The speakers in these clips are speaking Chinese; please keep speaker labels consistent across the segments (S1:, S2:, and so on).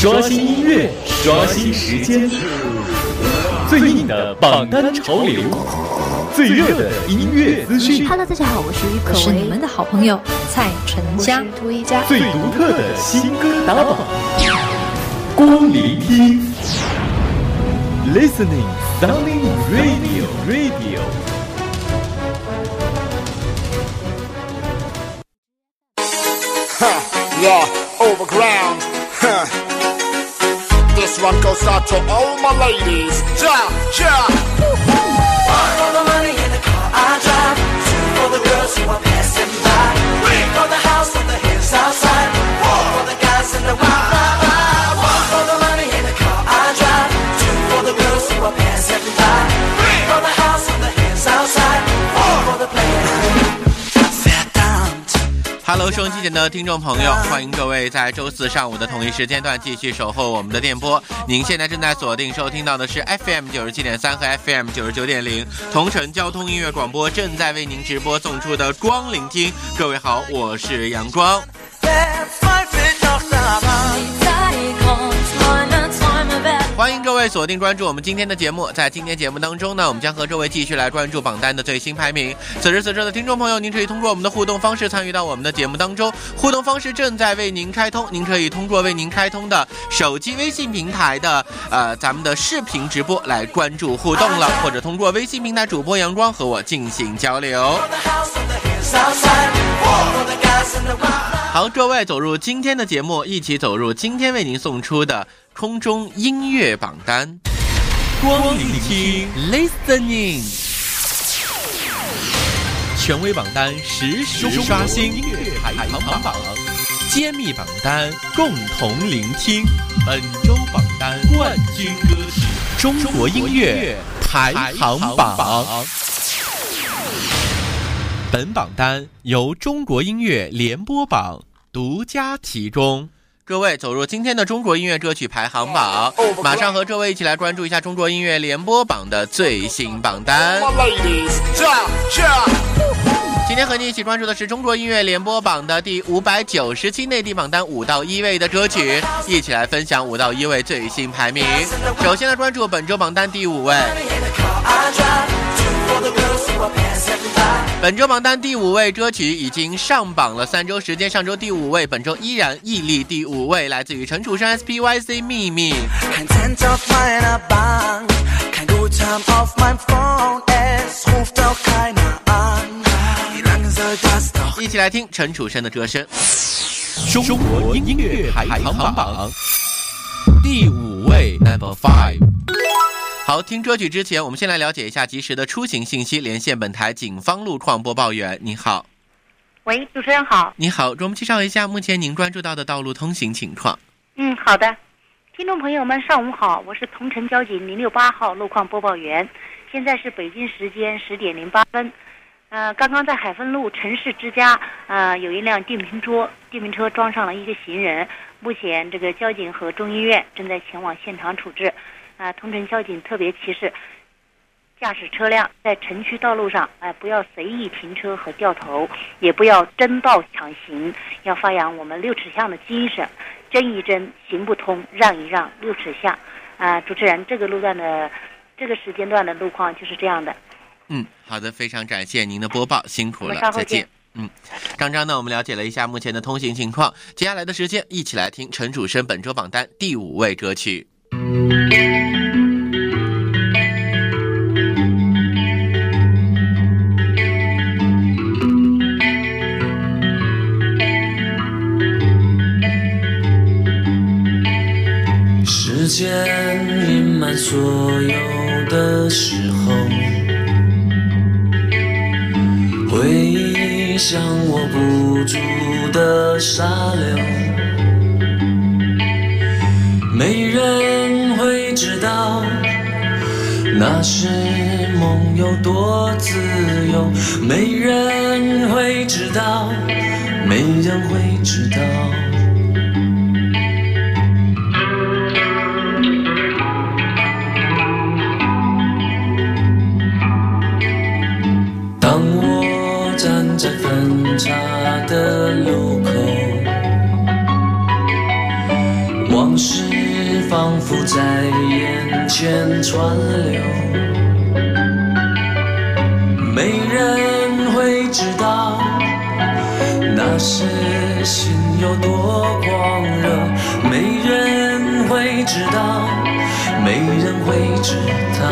S1: 刷新音乐，刷新时间，最硬的榜单潮流，最热的音乐资讯。
S2: Hello，大家好，我是于可
S3: 我是你们的好朋友蔡淳佳。
S1: 最独特的新歌打榜，光聆听，Listening Sounding Radio Radio。
S4: Huh, yeah, overground. Huh. This goes out to all my ladies. Ja, ja.
S5: One for the money in the car I drive. Two for the girls who are passing by. Three for the house on the hills outside. Four for the guys in the wild. One for the money in the car I drive. Two for the girls who are passing.
S6: Hello，收音机前的听众朋友，欢迎各位在周四上午的同一时间段继续守候我们的电波。您现在正在锁定收听到的是 FM 九十七点三和 FM 九十九点零同城交通音乐广播正在为您直播送出的光聆听。各位好，我是阳光。
S5: That's my.
S6: 欢迎各位锁定关注我们今天的节目。在今天节目当中呢，我们将和各位继续来关注榜单的最新排名。此时此刻的听众朋友，您可以通过我们的互动方式参与到我们的节目当中。互动方式正在为您开通，您可以通过为您开通的手机微信平台的呃咱们的视频直播来关注互动了，或者通过微信平台主播阳光和我进行交流。好，各位走入今天的节目，一起走入今天为您送出的空中音乐榜单。光聆听，listening，权威榜单实时刷新。音乐排行榜，揭秘榜单共同聆听。本周榜单冠军歌曲中国音乐排行榜。本榜单由中国音乐联播榜独家提供。各位走入今天的中国音乐歌曲排行榜，马上和各位一起来关注一下中国音乐联播榜的最新榜单。今天和你一起关注的是中国音乐联播榜的第五百九十期内地榜单五到一位的歌曲，一起来分享五到一位最新排名。首先来关注本周榜单第五位，本周榜单第五位歌曲已经上榜了三周时间上周第五位本周依然屹立第五位来自于陈楚生 spyc 秘密。一起来听陈楚生的歌声。
S1: 中国音乐排行榜。
S6: 第五位 number five 好，听歌曲之前，我们先来了解一下及时的出行信息。连线本台警方路况播报员，你好，
S7: 喂，主持人好。
S6: 你好，给我们介绍一下目前您关注到的道路通行情况。
S7: 嗯，好的。听众朋友们，上午好，我是同城交警零六八号路况播报员。现在是北京时间十点零八分。呃，刚刚在海丰路城市之家，呃，有一辆电瓶车，电瓶车撞上了一个行人。目前这个交警和中医院正在前往现场处置。啊、同城交警特别提示，驾驶车辆在城区道路上，哎、不要随意停车和掉头，也不要争道抢行，要发扬我们六尺巷的精神，争一争，行不通，让一让，六尺巷。啊、主持人，这个路段的这个时间段的路况就是这样的。
S6: 嗯，好的，非常感谢您的播报，辛苦了再见
S7: 见。
S6: 嗯，刚刚呢，我们了解了一下目前的通行情况，接下来的时间，一起来听陈楚生本周榜单第五位歌曲。
S8: 时间隐瞒所有的时候，回忆像握不住的沙流，那时梦有多自由，没人会知道，没人会知道。当我站在分岔的路口，往事仿佛在眼间川流，没人会知道那时心有多狂热，没人会知道，没人会知道，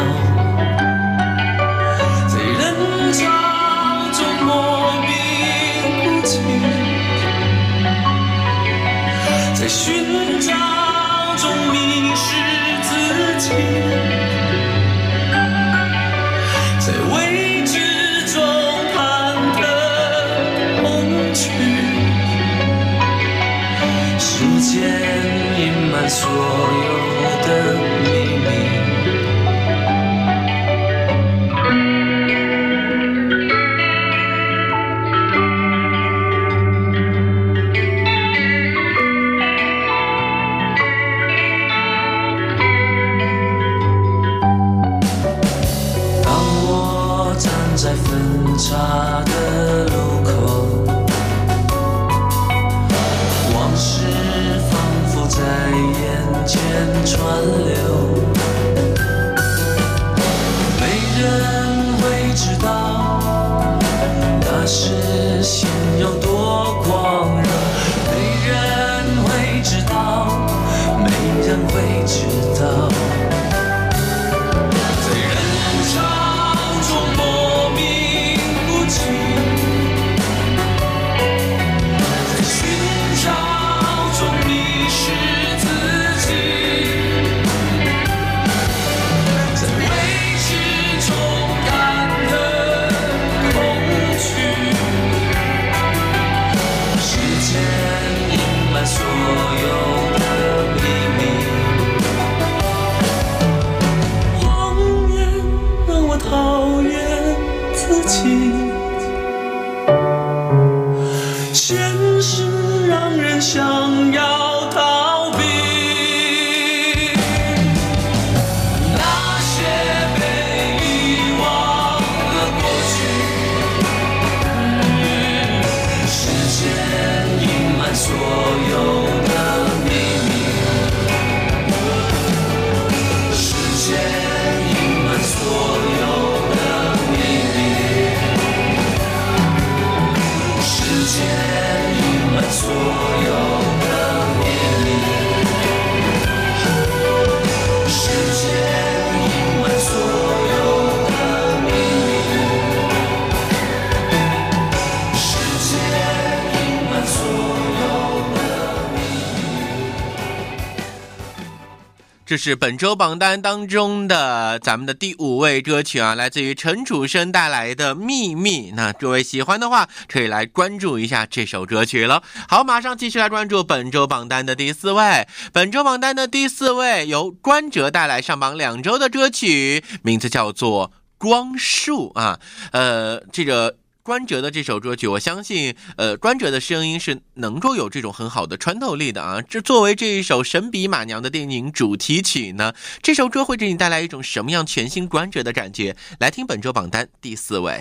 S6: 是本周榜单当中的咱们的第五位歌曲啊，来自于陈楚生带来的《秘密》。那各位喜欢的话，可以来关注一下这首歌曲了。好，马上继续来关注本周榜单的第四位。本周榜单的第四位由关喆带来上榜两周的歌曲，名字叫做《光束》啊。呃，这个。关喆的这首歌曲，我相信，呃，关喆的声音是能够有这种很好的穿透力的啊。这作为这一首《神笔马娘》的电影主题曲呢，这首歌会给你带来一种什么样全新关喆的感觉？来听本周榜单第四位，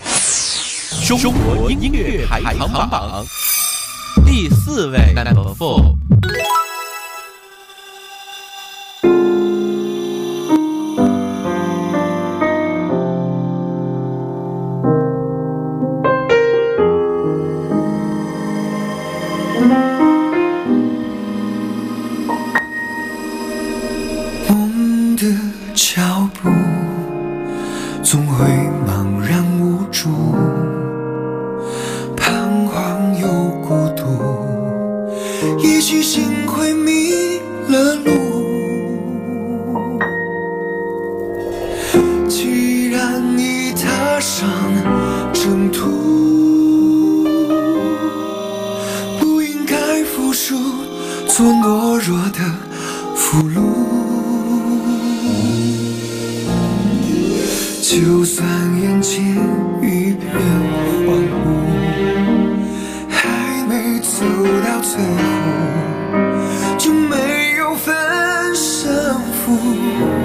S1: 中国音乐排行榜第四位，Number Four。
S2: 最后，就没有分胜负。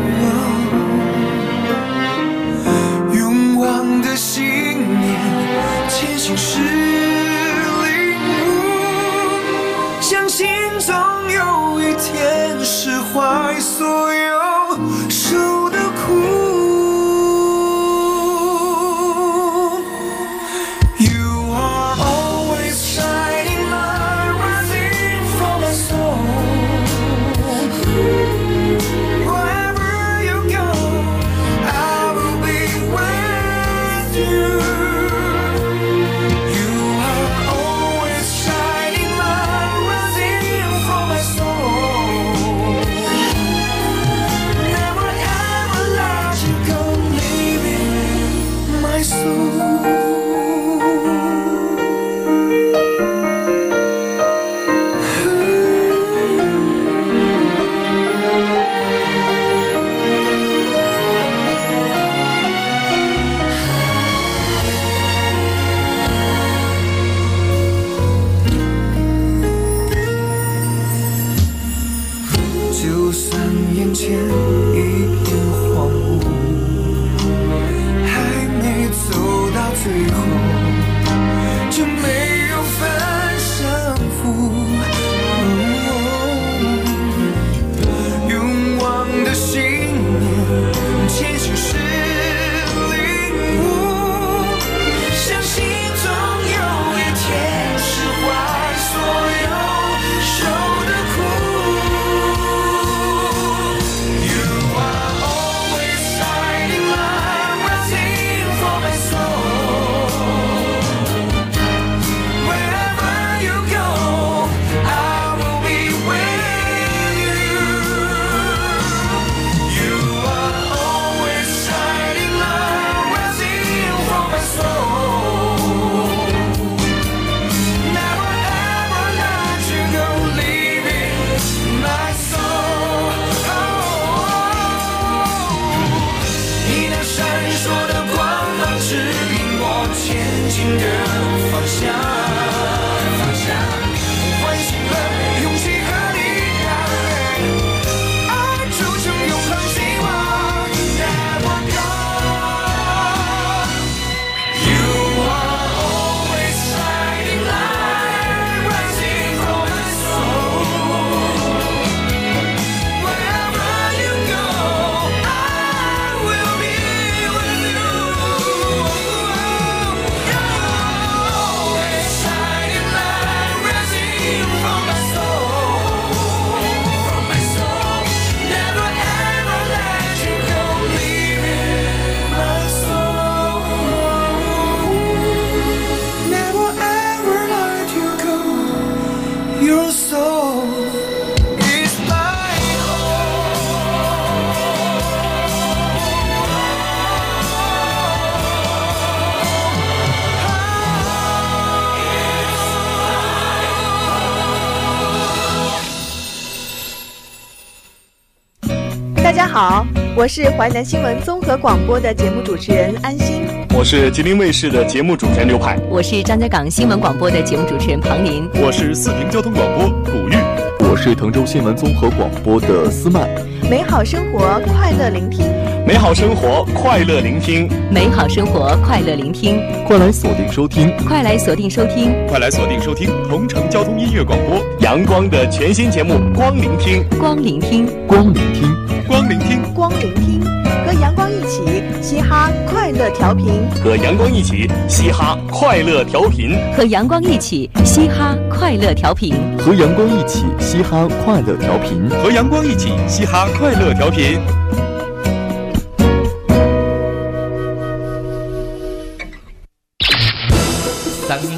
S9: 我
S10: 是淮南新闻综合广播的节目主持人安心。
S11: 我是吉林卫视的节目主持人刘派，
S12: 我是张家港新闻广播的节目主持人庞林，
S13: 我是四平交通广播古玉，
S14: 我是滕州新闻综合广播的思曼。
S10: 美好生活，快乐聆听。
S11: 美好生活，快乐聆听。
S12: 美好生活，快乐聆听。
S14: 快来锁定收听，
S12: 快来锁定收听，
S13: 快来锁定收听同城交通音乐广播，
S11: 阳光的全新节目《光聆听》，
S12: 光聆听，
S14: 光聆听，
S13: 光聆听，
S10: 光聆听，和阳光一起嘻哈快乐调频，
S11: 和阳光一起嘻哈快乐调频，
S12: 和阳光一起嘻哈快乐调频，
S14: 和阳光一起嘻哈快乐调频，
S13: 和阳光一起嘻哈快乐调频。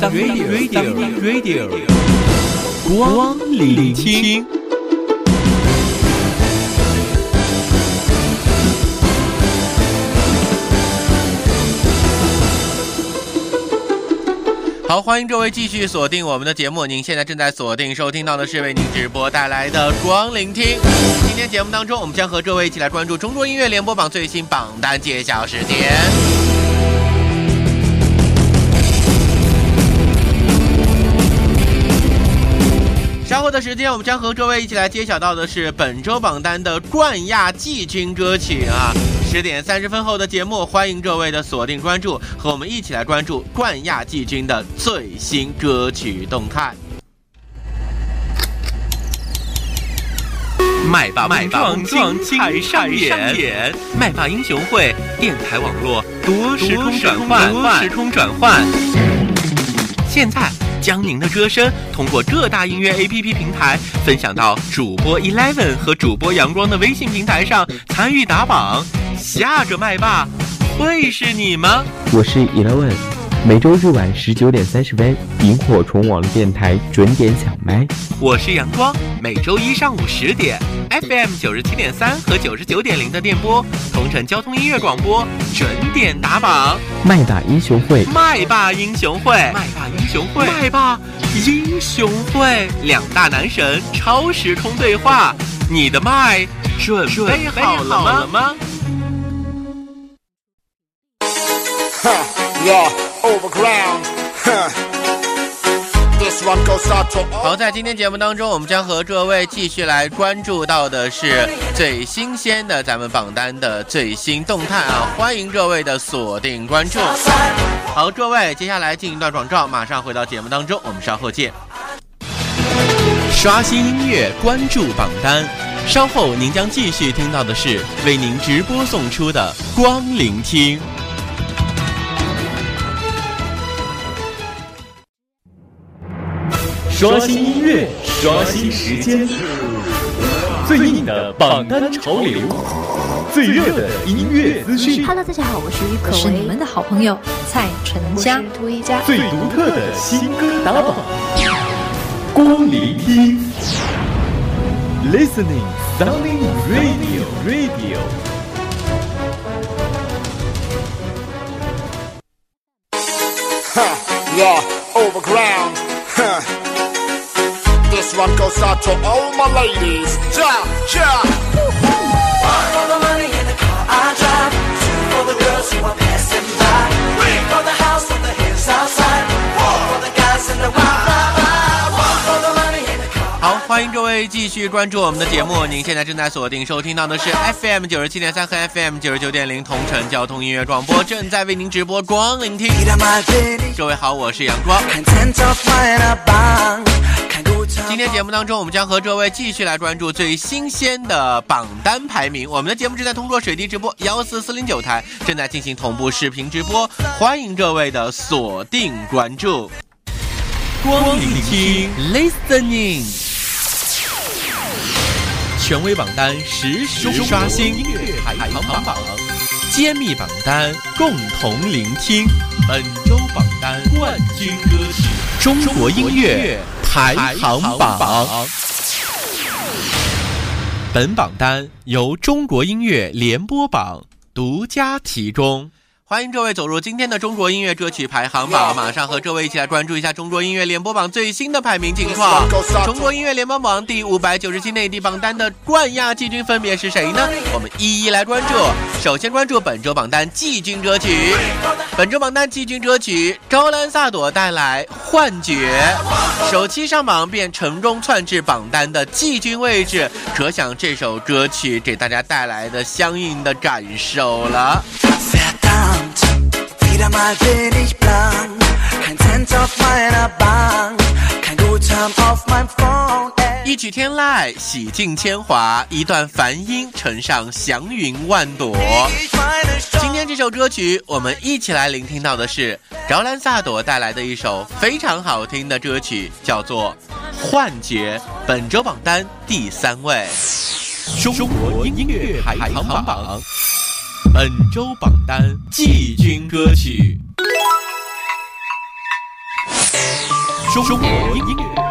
S15: 当 Radio Radio Radio，光聆听。
S6: 好，欢迎各位继续锁定我们的节目。您现在正在锁定收听到的是为您直播带来的光聆听。今天节目当中，我们将和各位一起来关注中国音乐联播榜最新榜单揭晓时间。稍后的时间，我们将和各位一起来揭晓到的是本周榜单的冠亚季军歌曲啊！十点三十分后的节目，欢迎各位的锁定关注，和我们一起来关注冠亚季军的最新歌曲动态。麦霸麦霸撞精彩上演，麦霸英雄会电台网络多时空转换，多时空转换。现在将您的歌声通过各大音乐 APP 平台分享到主播 Eleven 和主播阳光的微信平台上，参与打榜。下个麦霸会是你吗？
S16: 我是 Eleven，每周日晚十九点三十分，萤火虫网络电台准点抢麦。
S6: 我是阳光，每周一上午十点，FM 九十七点三和九十九点零的电波，同城交通音乐广播准点打榜。
S16: 麦霸英雄会，
S6: 麦霸英雄会，麦霸英雄会，麦霸英雄会，两大男神超时空对话，你的麦准备好了吗？好，在今天节目当中，我们将和各位继续来关注到的是最新鲜的咱们榜单的最新动态啊！欢迎各位的锁定关注。好，各位，接下来进一段广告，马上回到节目当中，我们稍后见。刷新音乐，关注榜单。稍后您将继续听到的是为您直播送出的光聆听。
S1: 刷新音乐，刷新时间，最硬的榜单潮流，最热的音乐资讯
S3: ，Hello，大家好，我是于可是你们的好朋友蔡淳佳，
S1: 最独特的新歌打榜，光聆听，Listening Sounding Radio Radio。
S4: Huh, yeah, overground. Huh.
S6: 好，欢迎各位继续关注我们的节目。您现在正在锁定收听到的是 FM 九十七点三和 FM 九十九点零同城交通音乐广播，正在为您直播光聆听。各位好，我是阳光。今天节目当中，我们将和各位继续来关注最新鲜的榜单排名。我们的节目正在通过水滴直播幺四四零九台正在进行同步视频直播，欢迎各位的锁定关注。光聆听，listening，权威榜单实时刷新音乐排行榜，揭秘榜单共同聆听。本周榜单冠军歌曲，中国音乐排行榜。本榜单由中国音乐联播榜独家提供。欢迎各位走入今天的中国音乐歌曲排行榜，马上和各位一起来关注一下中国音乐联播榜最新的排名情况。中国音乐联播榜第五百九十七内地榜单的冠亚季军分别是谁呢？我们一一来关注。首先关注本周榜单季军歌曲，本周榜单季军歌曲高兰萨朵带来《幻觉》，首期上榜便成功窜至榜单的季军位置，可想这首歌曲给大家带来的相应的感受了。
S5: 一曲天籁洗尽铅华一段梵音乘上祥云万朵今天这首歌曲我们
S6: 一起来聆听到的是着兰萨一曲天籁洗尽铅华一段梵音上祥云万朵。今天这首歌曲我们一起来聆听到的是兰萨朵带来的一首非常好听的歌曲叫做幻觉本周榜单第三位。中国音乐排行榜。本周榜单季军歌曲。中国音乐。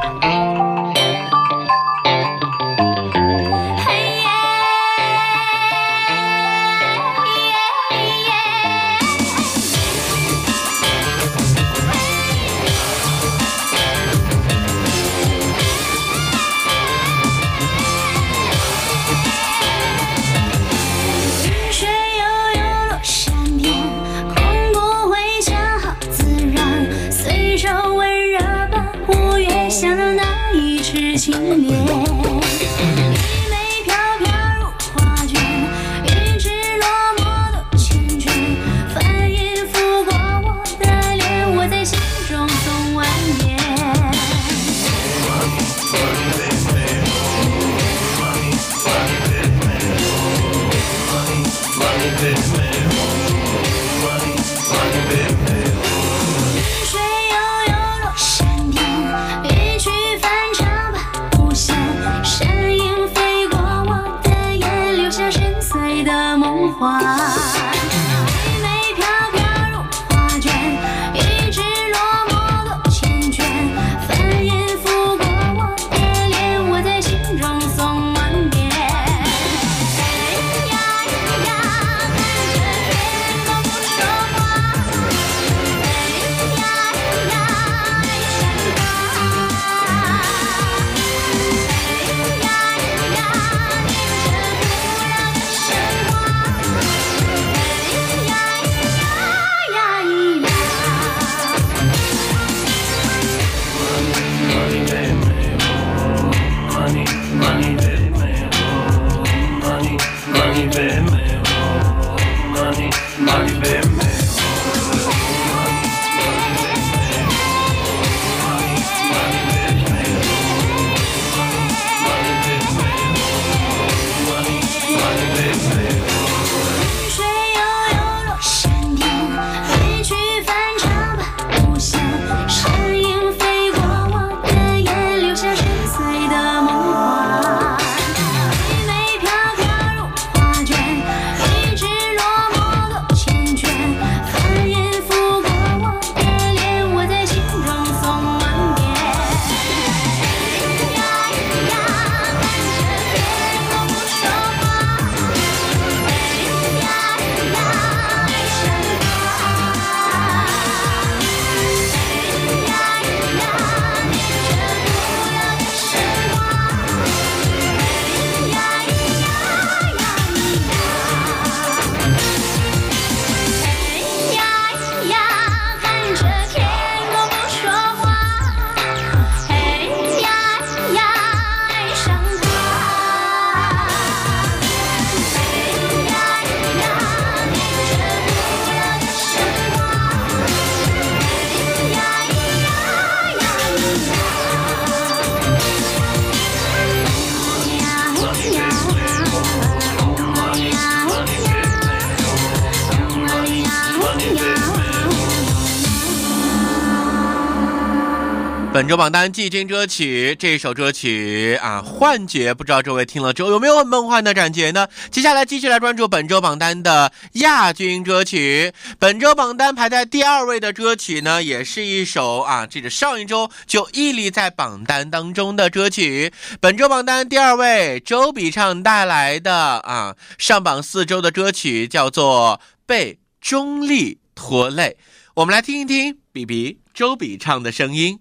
S17: 本周榜单季军歌曲，这首歌曲啊，《幻觉》，不知道各位听了之后有没有很梦幻的感觉呢？接下来继续来关注本周榜单的亚军歌曲。本周榜单排在第二位的歌曲呢，也是一首啊，这个上一周就屹立在榜单当中的歌曲。本周榜单第二位，周笔畅带来的啊，上榜四周的歌曲叫做《被中立拖累》。我们来听一听比比周笔畅的声音。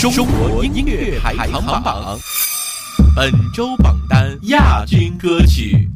S17: 中国音乐排行榜本周榜单亚军歌曲。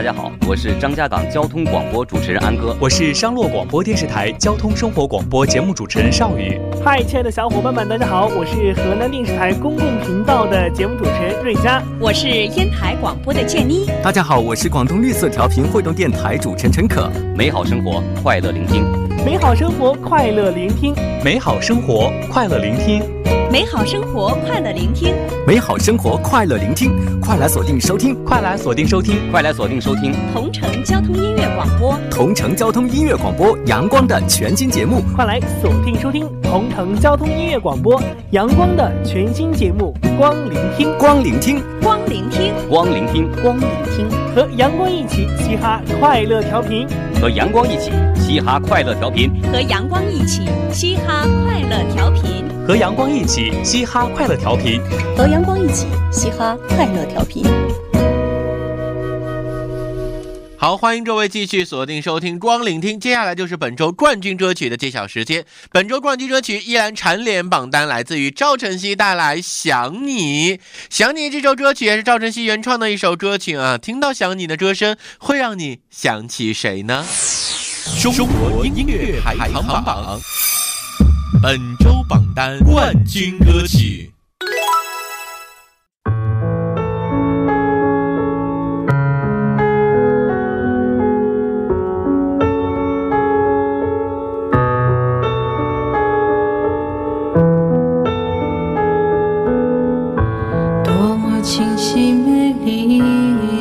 S18: 大
S19: 家好，我是张家港交通广播主持人安哥。
S20: 我是商洛广播电视台交通生活广播节目主持人邵宇。
S21: 嗨，亲爱的小伙伴们，大家好，我是河南电视台公共频道的节目主持人瑞佳，
S22: 我是烟台广播的建妮。
S23: 大家好，我是广东绿色调频汇动电台主持人陈可。
S19: 美好生活，快乐聆听。
S21: 美好生活，快乐聆听。
S20: 美好生活，快乐聆听。
S22: 美好生活，快乐聆听。
S24: 美好生活，快乐聆听，快来锁定收听，
S20: 快来锁定收听，
S19: 快来锁定收听。
S22: 同城交通音乐广播，
S24: 同城交通音乐广播阳光的全新节目，
S21: 快来锁定收听。同城交通音乐广播。阳光的全新节目，光聆听，
S24: 光聆听，
S22: 光聆听，
S19: 光聆听，
S3: 光聆听，
S21: 和阳光一起嘻哈快乐调频，
S19: 和阳光一起嘻哈快乐调频，
S22: 和阳光一起嘻哈快乐调频，
S20: 和阳光一起嘻哈快乐调频，
S3: 和阳光一起嘻哈快乐调频。
S6: 好，欢迎各位继续锁定收听光聆听，接下来就是本周冠军歌曲的揭晓时间。本周冠军歌曲依然蝉联榜单，来自于赵晨曦带来《想你》。《想你》这首歌曲也是赵晨曦原创的一首歌曲啊，听到《想你》的歌声，会让你想起谁呢？
S1: 中国音乐排行榜本周榜单冠军歌曲。
S25: 多么清晰美丽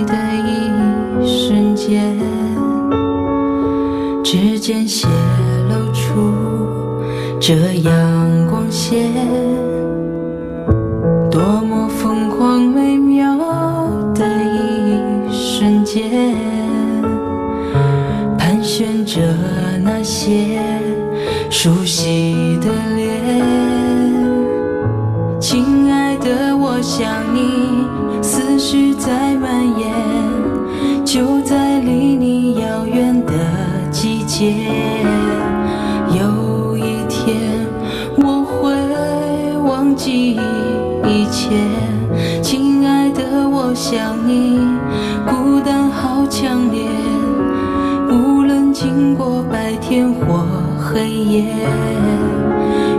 S25: 的一瞬间，指尖泄露出这阳光线，多么疯狂美妙的一瞬间，盘旋着那些熟悉的脸。亲爱的，我想你，黑夜。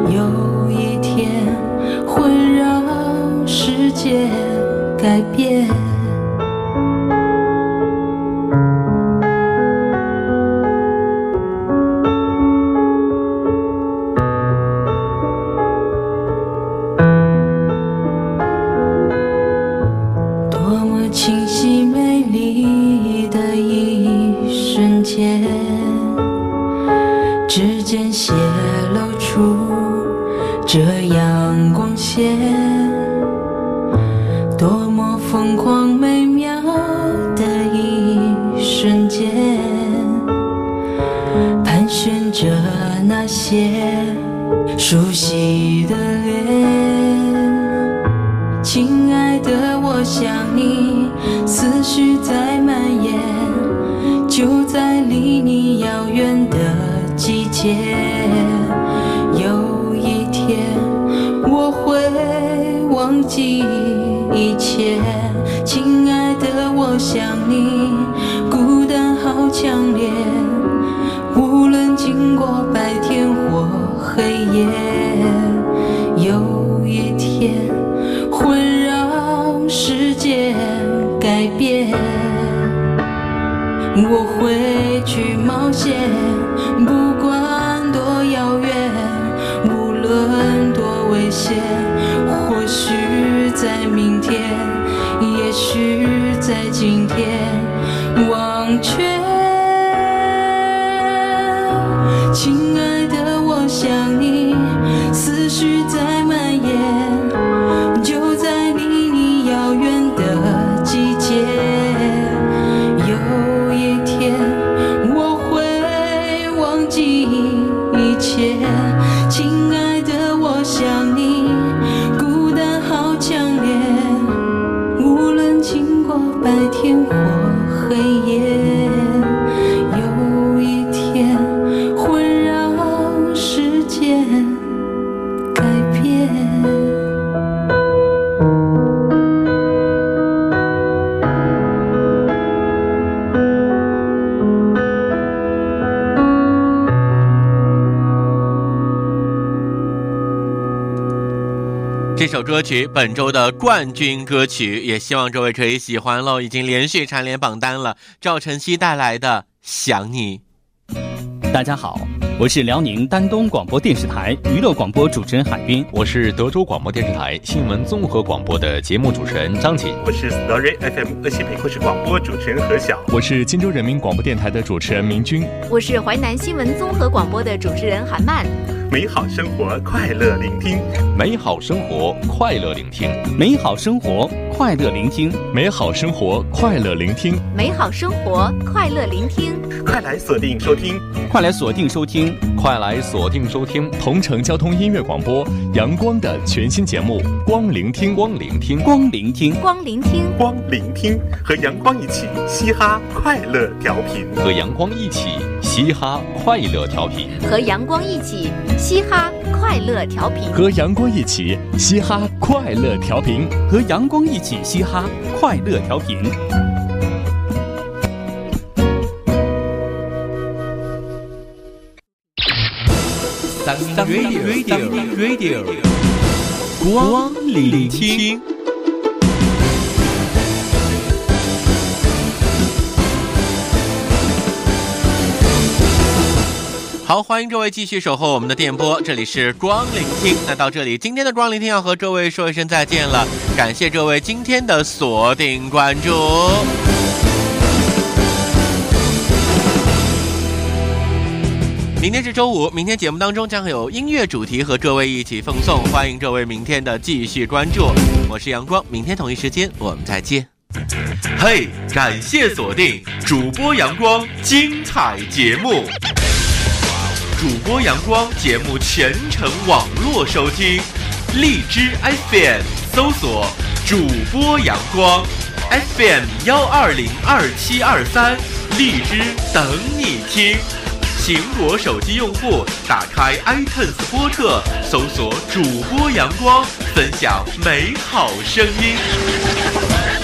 S25: 有一天。会让世界改变。多么疯狂美妙的一瞬间，盘旋着那些熟悉的想你，孤单好强烈，无论经过白天或黑夜。有一天。会让世界改变。我会去冒险，在今天，忘却。
S6: 首歌曲本周的冠军歌曲，也希望各位可以喜欢喽。已经连续蝉联榜单了，赵晨曦带来的《想你》。
S20: 大家好，我是辽宁丹东广播电视台娱乐广播主持人海滨，
S26: 我是德州广播电视台新闻综合广播的节目主持人张琴，
S27: 我是 Story FM 鄂西北故事广播主持人何晓，
S28: 我是荆州人民广播电台的主持人明君，
S3: 我是淮南新闻综合广播的主持人韩曼。
S27: 美好生活，快乐聆听；
S26: 美好生活，快乐聆听；
S20: 美好生活，快乐聆听；
S28: 美好生活，快乐聆听；
S3: 美好生活，快乐聆听。
S27: 快来锁定收听，
S20: 快来锁定收听，
S26: 快来锁定收听。
S28: 同城交通音乐广播阳光的全新节目《光聆听》，
S26: 光聆听，
S20: 光聆听，
S3: 光聆听，
S27: 光聆听，和阳光一起嘻哈快乐调频，
S26: 和阳光一起嘻哈快乐调频，
S3: 和阳光一起嘻哈快乐调频，
S28: 和阳光一起嘻哈快乐调频，
S20: 和阳光一起嘻哈快乐调频。
S15: 当 Radio Radio Radio，光聆听。
S6: 好，欢迎各位继续守候我们的电波，这里是光聆听。那到这里，今天的光聆听要和各位说一声再见了，感谢各位今天的锁定关注。明天是周五，明天节目当中将会有音乐主题和各位一起奉送，欢迎各位明天的继续关注。我是阳光，明天同一时间我们再见。嘿，感谢锁定主播阳光精彩节目，主播阳光节目全程网络收听，荔枝 FM 搜索主播阳光 FM 幺二零二七二三，荔枝等你听。苹果手机用户打开 iTunes 播客，搜索主播阳光，分享美好声音。